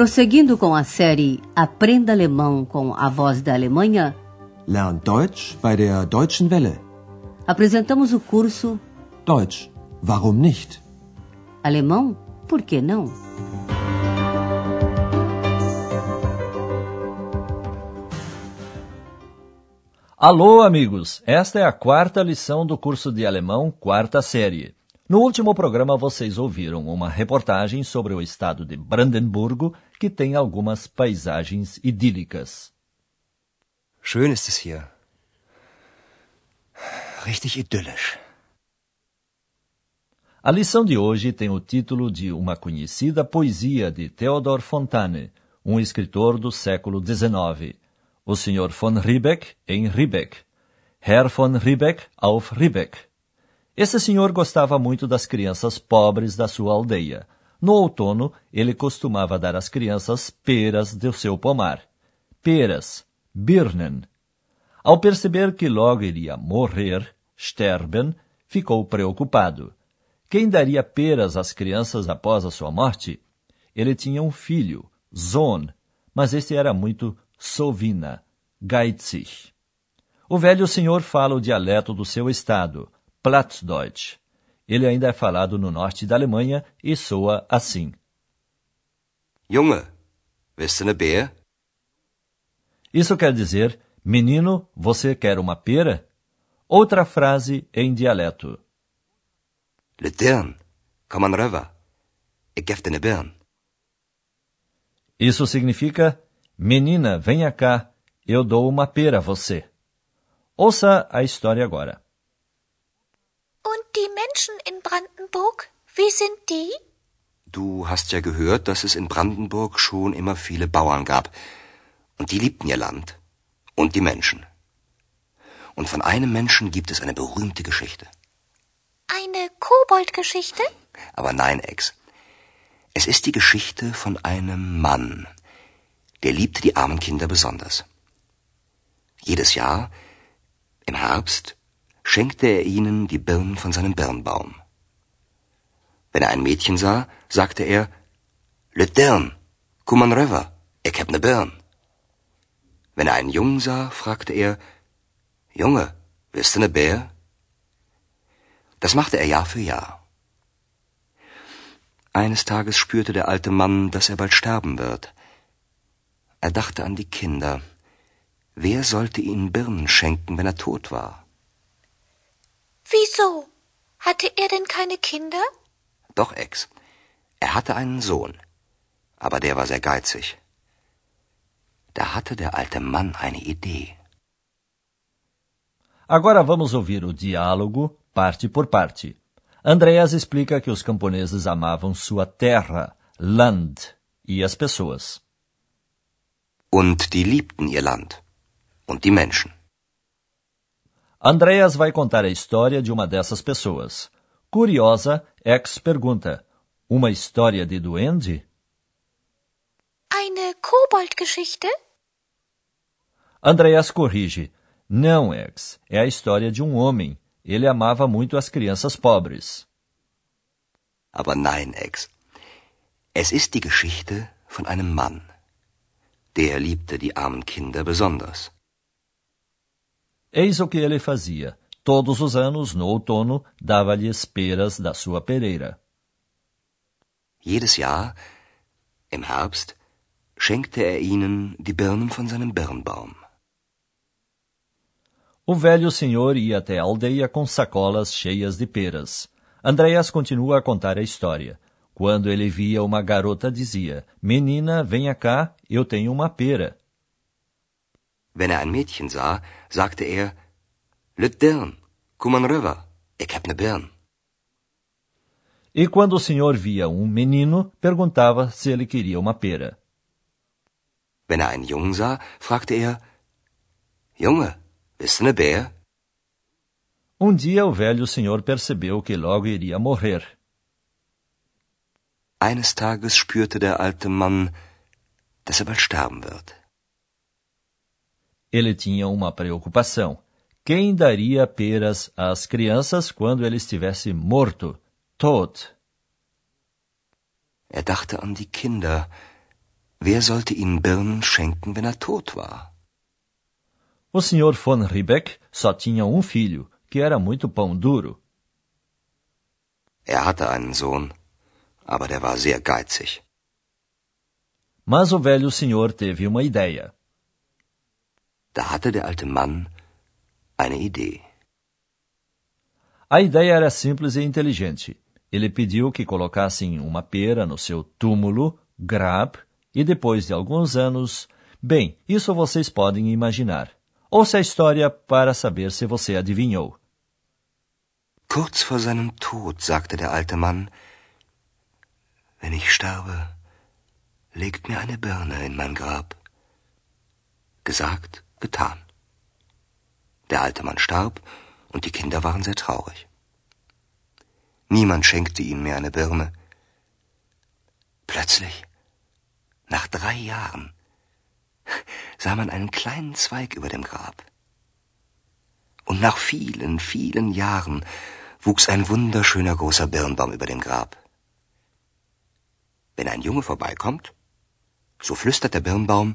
Prosseguindo com a série Aprenda Alemão com a Voz da Alemanha, Lernt Deutsch bei der Deutschen Welle. apresentamos o curso Deutsch, warum nicht? Alemão, por que não? Alô, amigos! Esta é a quarta lição do curso de alemão, quarta série. No último programa, vocês ouviram uma reportagem sobre o estado de Brandenburgo, que tem algumas paisagens idílicas. Schön ist es hier. Richtig idyllisch. A lição de hoje tem o título de uma conhecida poesia de Theodor Fontane, um escritor do século XIX. O Sr. von Riebeck em Riebeck. Herr von Riebeck auf Riebeck. Esse senhor gostava muito das crianças pobres da sua aldeia. No outono, ele costumava dar às crianças peras do seu pomar. Peras, Birnen. Ao perceber que logo iria morrer, sterben, ficou preocupado. Quem daria peras às crianças após a sua morte? Ele tinha um filho, Sohn, mas este era muito sovina, geizig. O velho senhor fala o dialeto do seu estado, Plattdeutsch. Ele ainda é falado no norte da Alemanha e soa assim. Junge, willst du ne Beer? Isso quer dizer, menino, você quer uma pera? Outra frase em dialeto. Litern, komm an röver. Ik gef dir ne Birn. Isso significa, menina, venha cá, eu dou uma pera a você. Ouça a história agora. Und die Menschen in Brandenburg, wie sind die? Du hast ja gehört, dass es in Brandenburg schon immer viele Bauern gab. Und die liebten ihr Land. Und die Menschen. Und von einem Menschen gibt es eine berühmte Geschichte. Eine Koboldgeschichte? Aber nein, Ex. Es ist die Geschichte von einem Mann. Der liebte die armen Kinder besonders. Jedes Jahr, im Herbst, schenkte er ihnen die Birnen von seinem Birnbaum. Wenn er ein Mädchen sah, sagte er, Le Dirn, komm an röver, ich hab ne Birn. Wenn er einen Jungen sah, fragte er, Junge, willst du ne Bär? Das machte er Jahr für Jahr. Eines Tages spürte der alte Mann, dass er bald sterben wird. Er dachte an die Kinder. Wer sollte ihnen Birnen schenken, wenn er tot war? Wieso? Hatte er denn keine Kinder? Doch, Ex. Er hatte einen Sohn. Aber der war sehr geizig. Da hatte der alte Mann eine Idee. Agora vamos ouvir o diálogo, parte por parte. Andreas explica que os camponeses amavam sua terra, Land, e as pessoas. Und die liebten ihr Land. Und die Menschen. Andreas vai contar a história de uma dessas pessoas. Curiosa, Ex pergunta: Uma história de duende? Eine Koboldgeschichte? Andreas corrige: Não, Ex. É a história de um homem. Ele amava muito as crianças pobres. Aber nein, Ex. Es ist die Geschichte von einem Mann. Der liebte die armen Kinder besonders. Eis o que ele fazia. Todos os anos, no outono, dava-lhes peras da sua pereira. Jedes Jahr, im Herbst, schenkte er ihnen die Birnen von seinem Birnbaum. O velho senhor ia até a aldeia com sacolas cheias de peras. Andreas continua a contar a história. Quando ele via uma garota, dizia: Menina, venha cá, eu tenho uma pera. Wenn er ein Mädchen sah, sagte er, Lüt Dirn, komm an röver, ich hab ne Birn. E quando o senhor via um menino, perguntava se ele queria uma pera. Wenn er einen Jungen sah, fragte er, Junge, bist du ne Bär? Um dia o velho senhor percebeu que logo iria morrer. Eines Tages spürte der alte Mann, dass er bald sterben wird. Ele tinha uma preocupação. Quem daria peras às crianças quando ele estivesse morto, tot? Er dachte an die Kinder. Wer sollte ihnen Birnen schenken, wenn er tot war? O Sr. von Riebeck só tinha um filho, que era muito pão duro. Er hatte einen Sohn, aber der war sehr geizig. Mas o velho senhor teve uma ideia. Da hatte der alte Mann eine Idee. A ideia era simples e inteligente. Ele pediu que colocassem uma pera no seu túmulo, Grab, e depois de alguns anos. Bem, isso vocês podem imaginar. Ouça a história para saber se você adivinhou. Kurz vor seinem Tod sagte der alte Mann, wenn ich sterbe, legt mir eine Birne in mein Grab. Gesagt, getan. Der alte Mann starb und die Kinder waren sehr traurig. Niemand schenkte ihnen mehr eine Birne. Plötzlich, nach drei Jahren, sah man einen kleinen Zweig über dem Grab. Und nach vielen, vielen Jahren wuchs ein wunderschöner großer Birnbaum über dem Grab. Wenn ein Junge vorbeikommt, so flüstert der Birnbaum,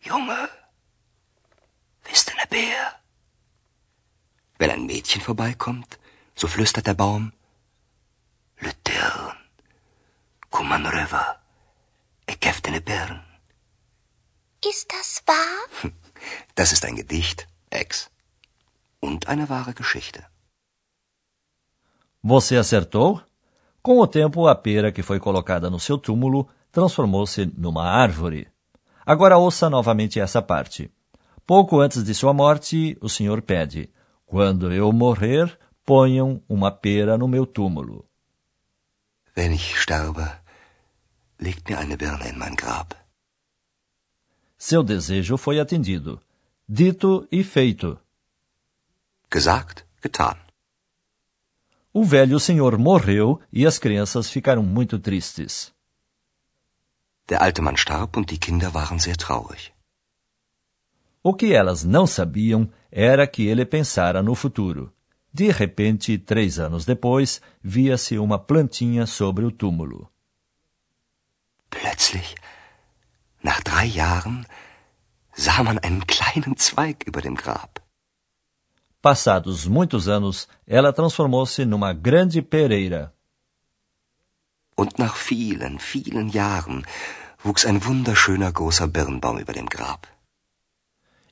Junge, Bär? Wenn ein Mädchen vorbeikommt, so flüstert der Baum, Le Tern, Kuman River, ich gäfte ne Bären. Ist das wahr? Das ist ein Gedicht, Ex. Und eine wahre Geschichte. Você acertou? Com o tempo, a pera que foi colocada no seu túmulo transformou-se numa árvore. Agora ouça novamente essa parte. Pouco antes de sua morte, o Senhor pede: Quando eu morrer, ponham uma pera no meu túmulo. Wenn ich sterbe, legt mir eine Birne in mein Grab. Seu desejo foi atendido. Dito e feito. Gesagt, getan. O velho senhor morreu e as crianças ficaram muito tristes. Der alte Mann starb und die Kinder waren sehr traurig. O que elas não sabiam era que ele pensara no futuro. De repente, três anos depois, via-se uma plantinha sobre o túmulo. Plötzlich, nach drei Jahren, sah man einen kleinen Zweig über dem Grab. Passados muitos anos, ela transformou-se numa grande pereira. Und nach vielen, vielen Jahren wuchs ein wunderschöner großer Birnbaum über dem Grab.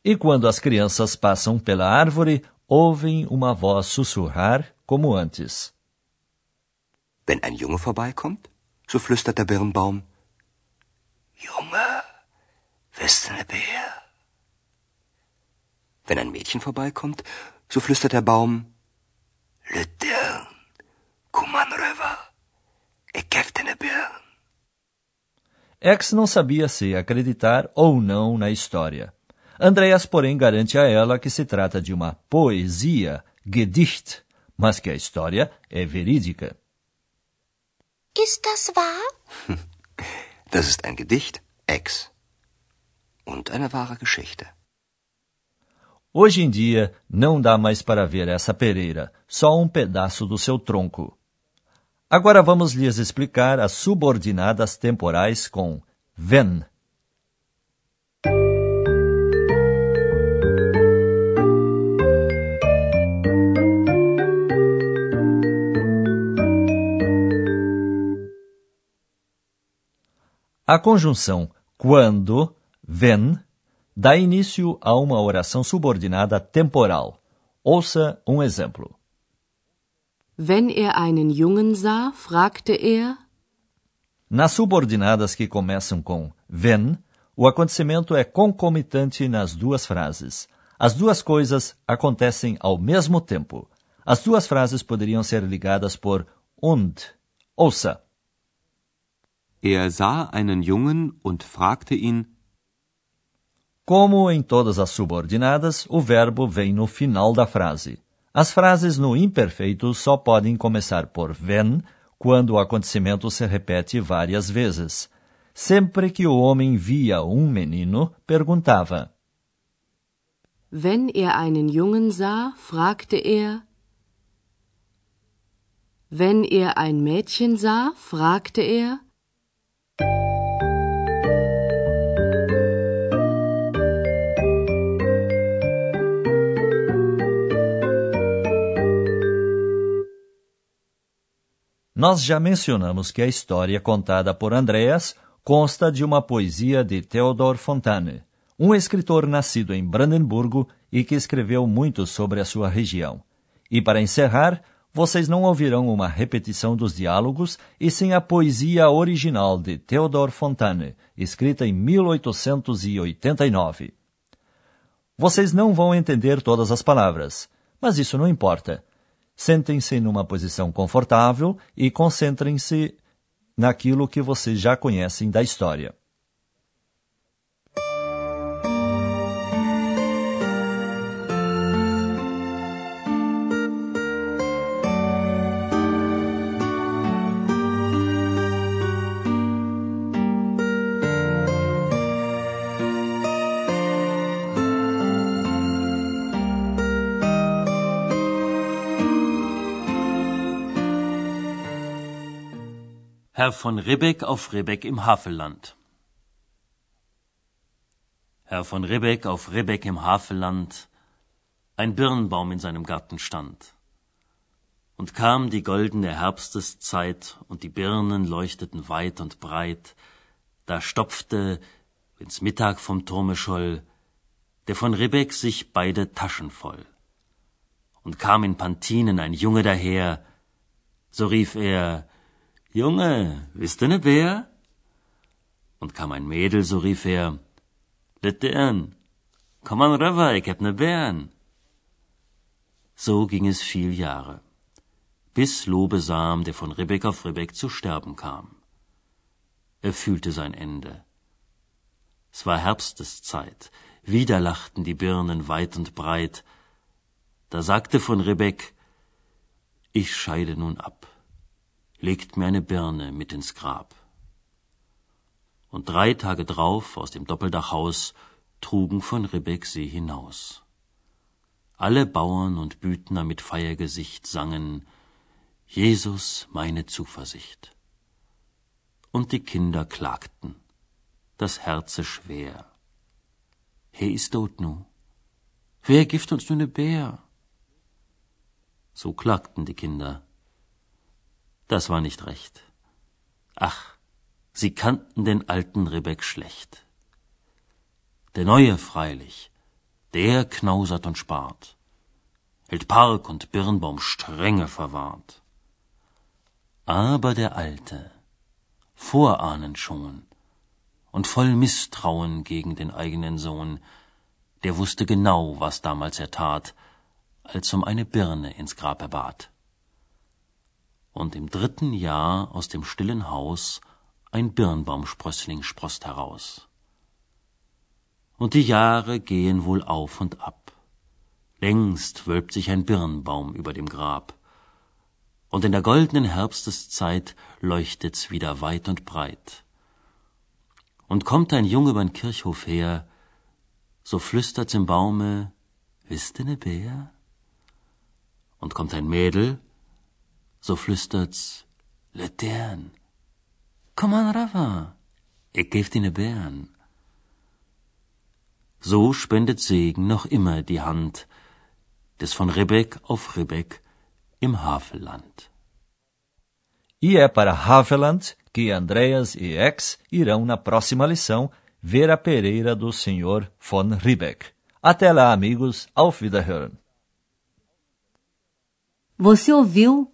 E quando as crianças passam pela árvore, ouvem uma voz sussurrar como antes. Wenn ein Junge vorbeikommt, so flüstert der Birnbaum, Junge, bist du ne Bär? Wenn ein Mädchen vorbeikommt, so flüstert der Baum, Le Dirn, Kuman River, ich gäfte ne Birn. X não sabia se acreditar ou não na história. Andreas, porém, garante a ela que se trata de uma poesia, Gedicht, mas que a história é verídica. Ist das wahr? Das ist ein Gedicht, Ex. Und eine wahre Geschichte. Hoje em dia, não dá mais para ver essa pereira, só um pedaço do seu tronco. Agora vamos lhes explicar as subordinadas temporais com wenn. A conjunção quando, wenn, dá início a uma oração subordinada temporal. Ouça um exemplo. Wenn er einen Jungen sah, fragte er, Nas subordinadas que começam com wenn, o acontecimento é concomitante nas duas frases. As duas coisas acontecem ao mesmo tempo. As duas frases poderiam ser ligadas por und. Ouça. Er sah einen Jungen und fragte ihn, Como em todas as subordinadas, o verbo vem no final da frase. As frases no imperfeito só podem começar por wenn quando o acontecimento se repete várias vezes. Sempre que o homem via um menino, perguntava: wenn er einen Jungen sah, fragte er, wenn er ein Mädchen sah, fragte er, Nós já mencionamos que a história contada por Andreas consta de uma poesia de Theodor Fontane, um escritor nascido em Brandenburgo e que escreveu muito sobre a sua região. E para encerrar, vocês não ouvirão uma repetição dos diálogos, e sim a poesia original de Theodor Fontane, escrita em 1889. Vocês não vão entender todas as palavras, mas isso não importa. Sentem-se numa posição confortável e concentrem-se naquilo que vocês já conhecem da história. Herr von Ribbeck auf Ribbeck im Havelland. Herr von Ribbeck auf Ribbeck im Havelland, ein Birnbaum in seinem Garten stand. Und kam die goldene Herbsteszeit, und die Birnen leuchteten weit und breit, da stopfte, wenn's Mittag vom Turme scholl, der von Ribbeck sich beide Taschen voll. Und kam in Pantinen ein Junge daher, so rief er, Junge, bist du ne Bär? Und kam ein Mädel, so rief er, Litern, komm an rüber, ich hab ne Bären. So ging es viel Jahre, bis Lobesam, der von Ribbeck auf Ribbeck zu sterben kam. Er fühlte sein Ende. Es war Herbsteszeit, wieder lachten die Birnen weit und breit. Da sagte von Ribbeck, ich scheide nun ab legt mir eine Birne mit ins Grab. Und drei Tage drauf aus dem Doppeldachhaus trugen von Ribbeck sie hinaus. Alle Bauern und Büdner mit Feiergesicht sangen Jesus meine Zuversicht. Und die Kinder klagten, das Herze schwer. He ist tot nu. Wer gift uns nu ne Bär? So klagten die Kinder das war nicht recht. Ach, sie kannten den alten Ribbeck schlecht. Der Neue freilich, der knausert und spart, hält Park und Birnbaum strenge verwahrt. Aber der Alte, vorahnend schon und voll Misstrauen gegen den eigenen Sohn, der wusste genau, was damals er tat, als um eine Birne ins Grab er bat und im dritten Jahr aus dem stillen Haus ein Birnbaumsprössling sproßt heraus. Und die Jahre gehen wohl auf und ab. Längst wölbt sich ein Birnbaum über dem Grab. Und in der goldenen Herbsteszeit leuchtet's wieder weit und breit. Und kommt ein Junge übern Kirchhof her, so flüstert's im Baume, wisst ne Bär? Und kommt ein Mädel, so flüstert's Latern. Komm an, Rafa, ich geb dir ne Bären. So spendet Segen noch immer die Hand des von Ribbeck auf Ribbeck im Havelland. E é para Havelland que Andreas e Ex irão na próxima lição ver a pereira do Sr. von Ribbeck. Até lá, amigos. Auf Wiederhören. Você ouviu